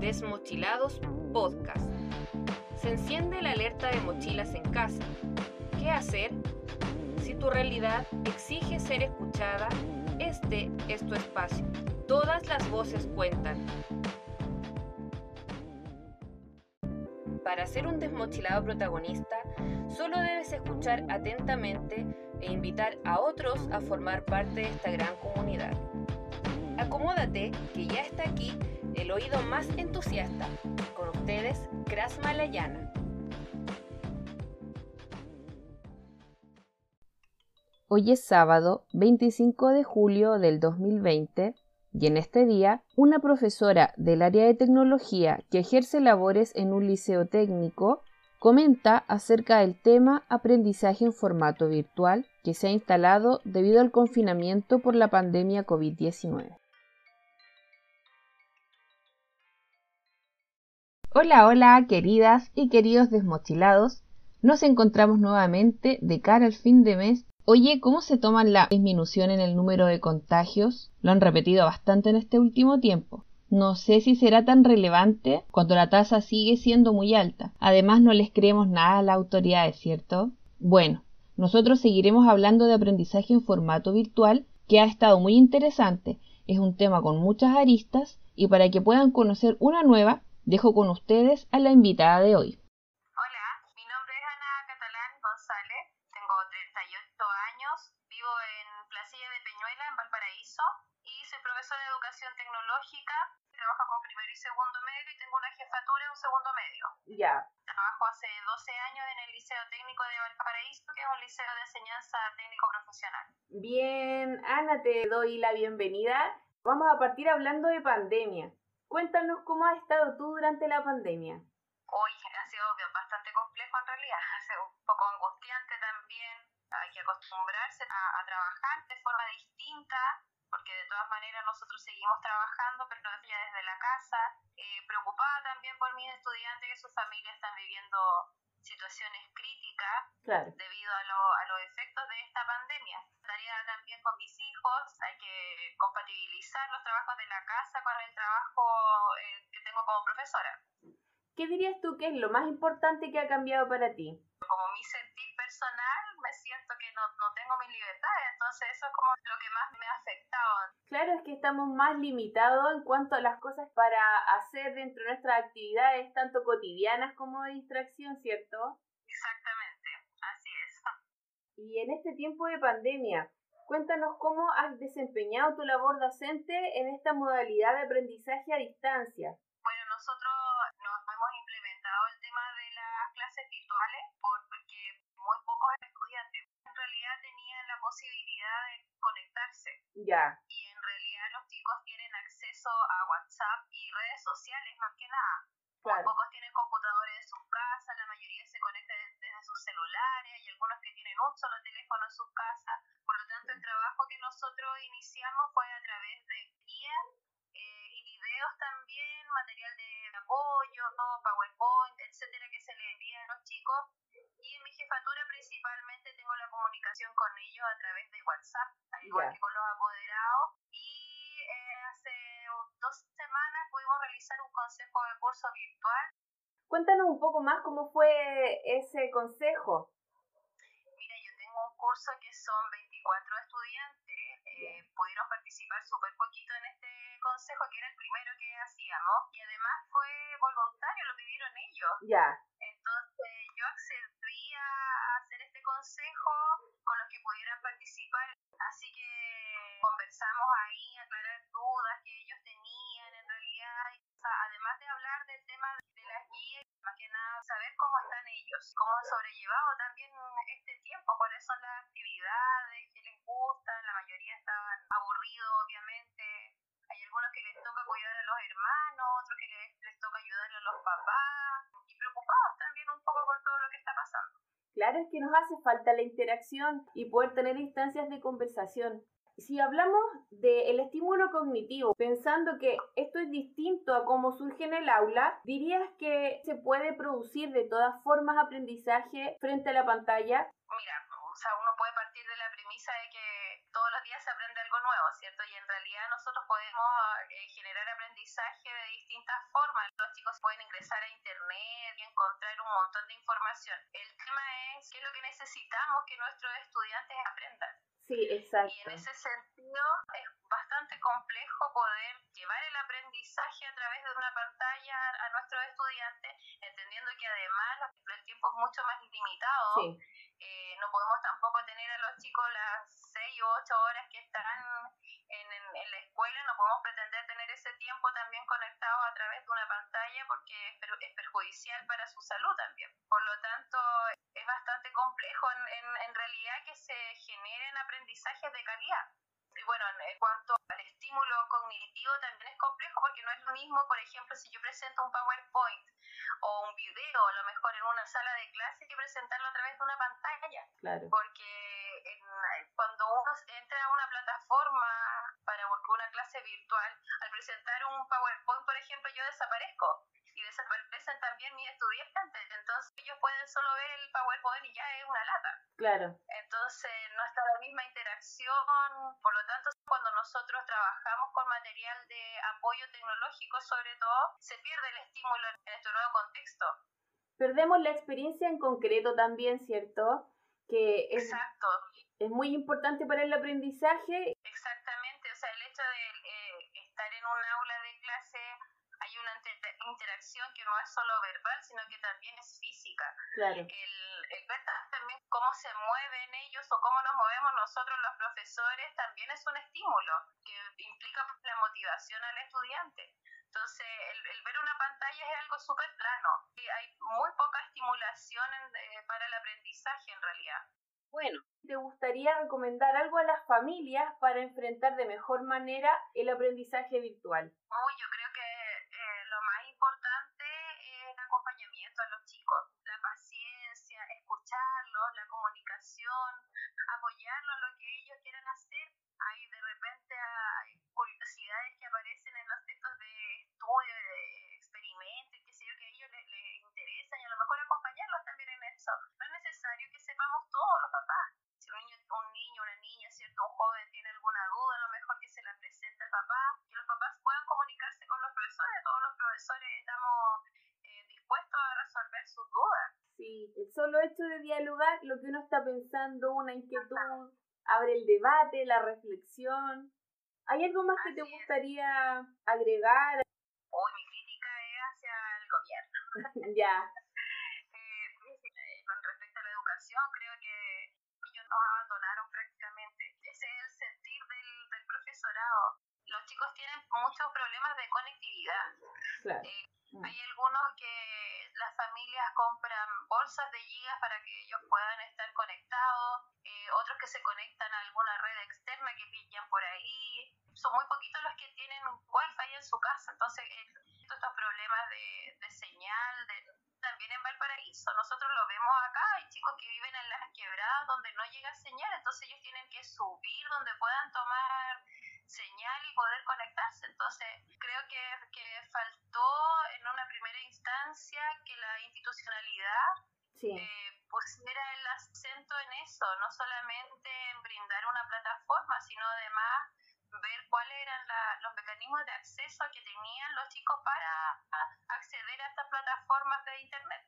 Desmochilados Podcast. Se enciende la alerta de mochilas en casa. ¿Qué hacer? Si tu realidad exige ser escuchada, este es tu espacio. Todas las voces cuentan. Para ser un desmochilado protagonista, solo debes escuchar atentamente e invitar a otros a formar parte de esta gran comunidad. Acomódate, que ya está aquí el oído más entusiasta. Con ustedes, Kras Malayana. Hoy es sábado 25 de julio del 2020 y en este día una profesora del área de tecnología que ejerce labores en un liceo técnico comenta acerca del tema aprendizaje en formato virtual que se ha instalado debido al confinamiento por la pandemia COVID-19. Hola, hola, queridas y queridos desmochilados. Nos encontramos nuevamente de cara al fin de mes. Oye, ¿cómo se toman la disminución en el número de contagios? Lo han repetido bastante en este último tiempo. No sé si será tan relevante cuando la tasa sigue siendo muy alta. Además, no les creemos nada a las autoridades, ¿cierto? Bueno, nosotros seguiremos hablando de aprendizaje en formato virtual, que ha estado muy interesante. Es un tema con muchas aristas y para que puedan conocer una nueva, Dejo con ustedes a la invitada de hoy. Hola, mi nombre es Ana Catalán González, tengo 38 años, vivo en Placilla de Peñuela, en Valparaíso, y soy profesora de educación tecnológica, trabajo con primero y segundo medio y tengo una jefatura en un segundo medio. Ya. Trabajo hace 12 años en el Liceo Técnico de Valparaíso, que es un liceo de enseñanza técnico profesional. Bien, Ana, te doy la bienvenida. Vamos a partir hablando de pandemia. Cuéntanos cómo has estado tú durante la pandemia. Hoy ha sido bastante complejo en realidad, ha sido un poco angustiante también. Hay que acostumbrarse a, trabajar de forma distinta, porque de todas maneras nosotros seguimos trabajando, pero ya desde la casa. Eh, preocupada también por mis estudiantes que sus familias están viviendo situaciones críticas debido a, pandemia. Tarea también con mis hijos, hay que compatibilizar los trabajos de la casa con el trabajo eh, que tengo como profesora. ¿Qué dirías tú que es lo más importante que ha cambiado para ti? Como mi sentir personal, me siento que no, no tengo mi libertad, entonces eso es como lo que más me ha afectado. Claro, es que estamos más limitados en cuanto a las cosas para hacer dentro de nuestras actividades, tanto cotidianas como de distracción, ¿cierto? Y en este tiempo de pandemia, cuéntanos cómo has desempeñado tu labor docente en esta modalidad de aprendizaje a distancia. Bueno, nosotros nos hemos implementado el tema de las clases virtuales porque muy pocos estudiantes en realidad tenían la posibilidad de conectarse. Ya. Y en realidad los chicos tienen acceso a WhatsApp y redes sociales más que nada. Muy pocos tienen computadores en sus casas, la mayoría se conecta desde sus celulares, hay algunos que tienen un solo teléfono en sus casas. Por lo tanto, el trabajo que nosotros iniciamos fue a través de guías eh, y videos también, material de apoyo, PowerPoint, etcétera, que se le envía a los chicos. Y en mi jefatura principalmente tengo la comunicación con ellos a través de WhatsApp, al igual que con los apoderados. Pudimos realizar un consejo de curso virtual. Cuéntanos un poco más cómo fue ese consejo. Mira, yo tengo un curso que son 24 estudiantes, eh, pudieron participar súper poquito en este consejo, que era el primero que hacíamos, y además fue voluntario, lo pidieron ellos. Ya. Entonces yo accedí a hacer este consejo con los que pudieran participar, así que conversamos ahí, aclarar dudas que ellos tenían además de hablar del tema de las guías, más que nada saber cómo están ellos, cómo han sobrellevado también este tiempo, cuáles son las actividades que les gustan, la mayoría estaban aburridos obviamente, hay algunos que les toca cuidar a los hermanos, otros que les, les toca ayudar a los papás y preocupados también un poco por todo lo que está pasando. Claro, es que nos hace falta la interacción y poder tener instancias de conversación. Si hablamos del estímulo cognitivo, pensando que esto es distinto a cómo surge en el aula, ¿dirías que se puede producir de todas formas aprendizaje frente a la pantalla? Mira, o sea, uno puede partir de la premisa de que todos los días se aprende algo nuevo, ¿cierto? Y en realidad nosotros podemos eh, generar aprendizaje de distintas formas. Los chicos pueden ingresar a internet y encontrar un montón de información. El tema es qué es lo que necesitamos que nuestros estudiantes aprendan. Sí, exacto. Y en ese sentido es bastante complejo poder llevar el aprendizaje a través de una pantalla a nuestros estudiantes, entendiendo que además el tiempo es mucho más limitado. Eh, no podemos tampoco tener a los chicos las seis u ocho horas que están en, en, la escuela, no podemos pretender tener ese tiempo también conectado a través de una pantalla porque es, perjudicial para su salud también. Por lo tanto, es bastante complejo en, en realidad que se generen aprendizajes de calidad. Y bueno, en cuanto al estímulo cognitivo también es complejo porque no es lo mismo, por ejemplo, si yo presento un PowerPoint o un video, a lo mejor en una sala de clase, que presentarlo a través de una pantalla. Claro. Porque cuando uno entra a una plataforma para una clase virtual, al presentar un PowerPoint, por ejemplo, yo desaparezco y desaparecen también mis estudiantes. Entonces ellos pueden solo ver el PowerPoint y ya es una lata. Claro. Entonces no está la misma interacción. Por lo tanto, cuando nosotros trabajamos con material de apoyo tecnológico, sobre todo, se pierde el estímulo en este nuevo contexto. Perdemos la experiencia en concreto también, ¿cierto? Que es, Exacto. es muy importante para el aprendizaje. Exactamente, o sea, el hecho de eh, estar en un aula de clase hay una interacción que no es solo verbal, sino que también es física. Claro. El, ver también cómo se mueven ellos o cómo nos movemos nosotros los profesores también es un estímulo que implica la motivación al estudiante. Entonces, el, ver una pantalla es algo súper plano. Y hay muy poca estimulación eh, para el aprendizaje en realidad. Bueno, ¿te gustaría recomendar algo a las familias para enfrentar de mejor manera el aprendizaje virtual? Uy, yo apoyarlos en lo que ellos quieran hacer. Hay de repente hay curiosidades que aparecen en los textos de estudio, de experimentos, qué sé yo, que a ellos les, les interesan y a lo mejor acompañarlos también en eso. No es necesario que sepamos todos los papás. Si un niño, un niño, una niña, cierto, un joven tiene alguna duda, a lo mejor que se la presente al papá, que los papás puedan comunicarse con los profesores. Todos los profesores estamos eh, dispuestos a resolver sus dudas. Sí, el solo hecho de dialogar lo que uno está pensando, una inquietud, abre el debate, la reflexión. ¿Hay algo más que te gustaría agregar? Uy, mi crítica es hacia el gobierno. ya. Eh, eh, con respecto a la educación, creo que ellos nos abandonaron prácticamente. Ese es el sentir del, del profesorado. Los chicos tienen muchos problemas de conectividad. Claro. Eh, hay algunos que las familias compran bolsas de gigas para que ellos puedan estar conectados, eh, otros que se conectan a alguna red externa que pillan por ahí. Son muy poquitos los que tienen wifi en su casa, entonces eh, estos problemas de, de señal, de, también en Valparaíso, nosotros lo vemos acá, hay chicos que viven en las quebradas donde no llega señal, entonces ellos tienen que subir donde puedan tomar señal y poder conectarse. Entonces, creo que, que faltó en una primera instancia que la institucionalidad Sí. eh, pusiera el acento en eso, no solamente en brindar una plataforma, sino además ver cuáles eran la- los mecanismos de acceso que tenían los chicos para acceder a estas plataformas de Internet.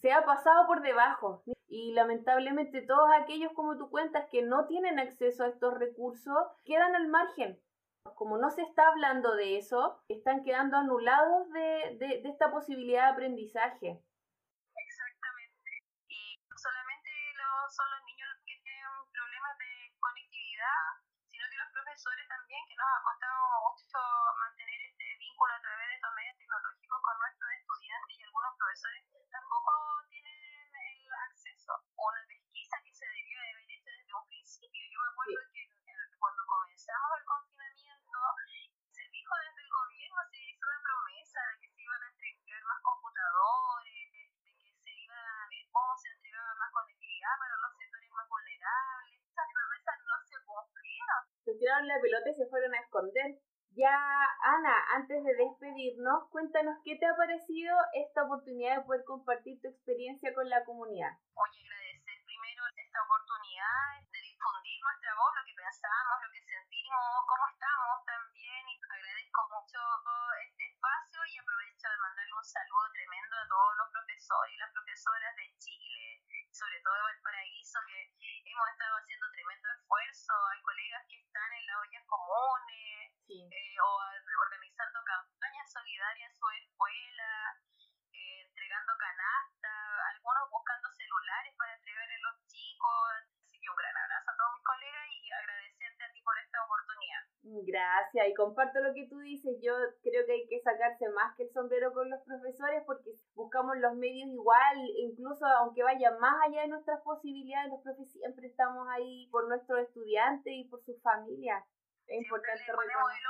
se ha pasado por debajo y lamentablemente todos aquellos como tú cuentas que no tienen acceso a estos recursos quedan al margen. Como no se está hablando de eso, están quedando anulados de, de, de esta posibilidad de aprendizaje. Exactamente. Y no solamente los, son los niños los que tienen problemas de conectividad, sino que los profesores también, que nos ha costado mucho mantener este vínculo a través de estos medios tecnológicos con nuestros estudiantes la pelota y se fueron a esconder. Ya, Ana, antes de despedirnos, cuéntanos qué te ha parecido esta oportunidad de poder compartir tu experiencia con la comunidad. Oye, agradecer primero esta oportunidad de difundir nuestra voz, lo que pensamos, lo que sentimos, cómo estamos también. Y agradezco mucho este espacio y aprovecho de mandarle un saludo tremendo a todos los profesores y las profesoras de Chile, sobre todo de Valparaíso, que hemos estado haciendo tremendo esfuerzo. Hay colegas que comunes eh, o organizando campañas solidarias en su escuela, eh, entregando canastas, algunos buscando celulares para entregarle a los chicos un gran abrazo a todos mis colegas y agradecerte a ti por esta oportunidad. Gracias, y comparto lo que tú dices. Yo creo que hay que sacarse más que el sombrero con los profesores porque buscamos los medios igual, incluso aunque vaya más allá de nuestras posibilidades, los profes siempre estamos ahí por nuestros estudiantes y por sus familias. Es importante reconocer.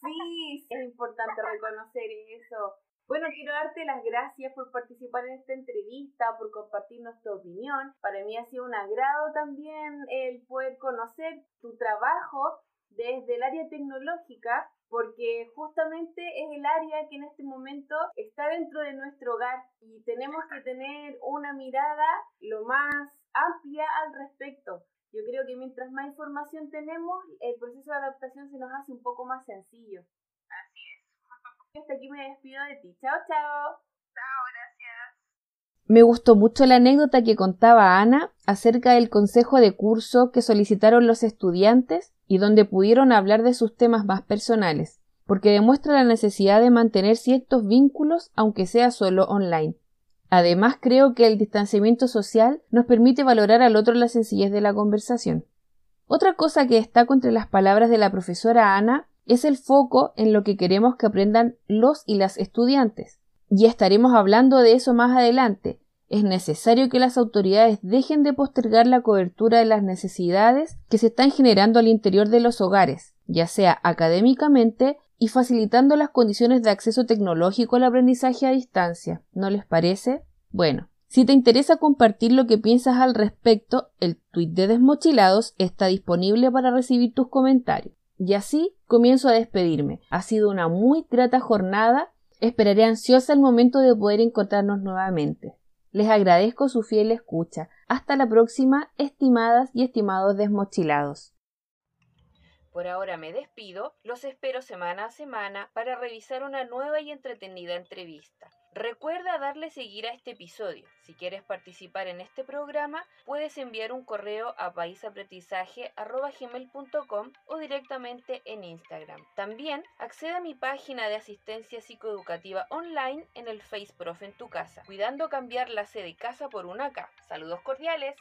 Sí, es importante reconocer eso. Bueno, quiero darte las gracias por participar en esta entrevista, por compartirnos tu opinión. Para mí ha sido un agrado también el poder conocer tu trabajo desde el área tecnológica, porque justamente es el área que en este momento está dentro de nuestro hogar y tenemos que tener una mirada lo más amplia al respecto. Yo creo que mientras más información tenemos, el proceso de adaptación se nos hace un poco más sencillo. Hasta aquí me despido de ti. Chao, chao. Chao, gracias. Me gustó mucho la anécdota que contaba Ana acerca del consejo de curso que solicitaron los estudiantes y donde pudieron hablar de sus temas más personales, porque demuestra la necesidad de mantener ciertos vínculos aunque sea solo online. Además, creo que el distanciamiento social nos permite valorar al otro la sencillez de la conversación. Otra cosa que destaco entre las palabras de la profesora Ana es el foco en lo que queremos que aprendan los y las estudiantes. Y estaremos hablando de eso más adelante. Es necesario que las autoridades dejen de postergar la cobertura de las necesidades que se están generando al interior de los hogares, ya sea académicamente y facilitando las condiciones de acceso tecnológico al aprendizaje a distancia. ¿No les parece? Bueno, si te interesa compartir lo que piensas al respecto, el tuit de Desmochilados está disponible para recibir tus comentarios. Y así comienzo a despedirme. Ha sido una muy grata jornada. Esperaré ansiosa el momento de poder encontrarnos nuevamente. Les agradezco su fiel escucha. Hasta la próxima, estimadas y estimados desmochilados. Por ahora me despido, los espero semana a semana para revisar una nueva y entretenida entrevista. Recuerda darle seguir a este episodio. Si quieres participar en este programa, puedes enviar un correo a paisaprendizaje.com o directamente en Instagram. También accede a mi página de asistencia psicoeducativa online en el Face Prof en tu casa, cuidando cambiar la C de casa por una K. Saludos cordiales.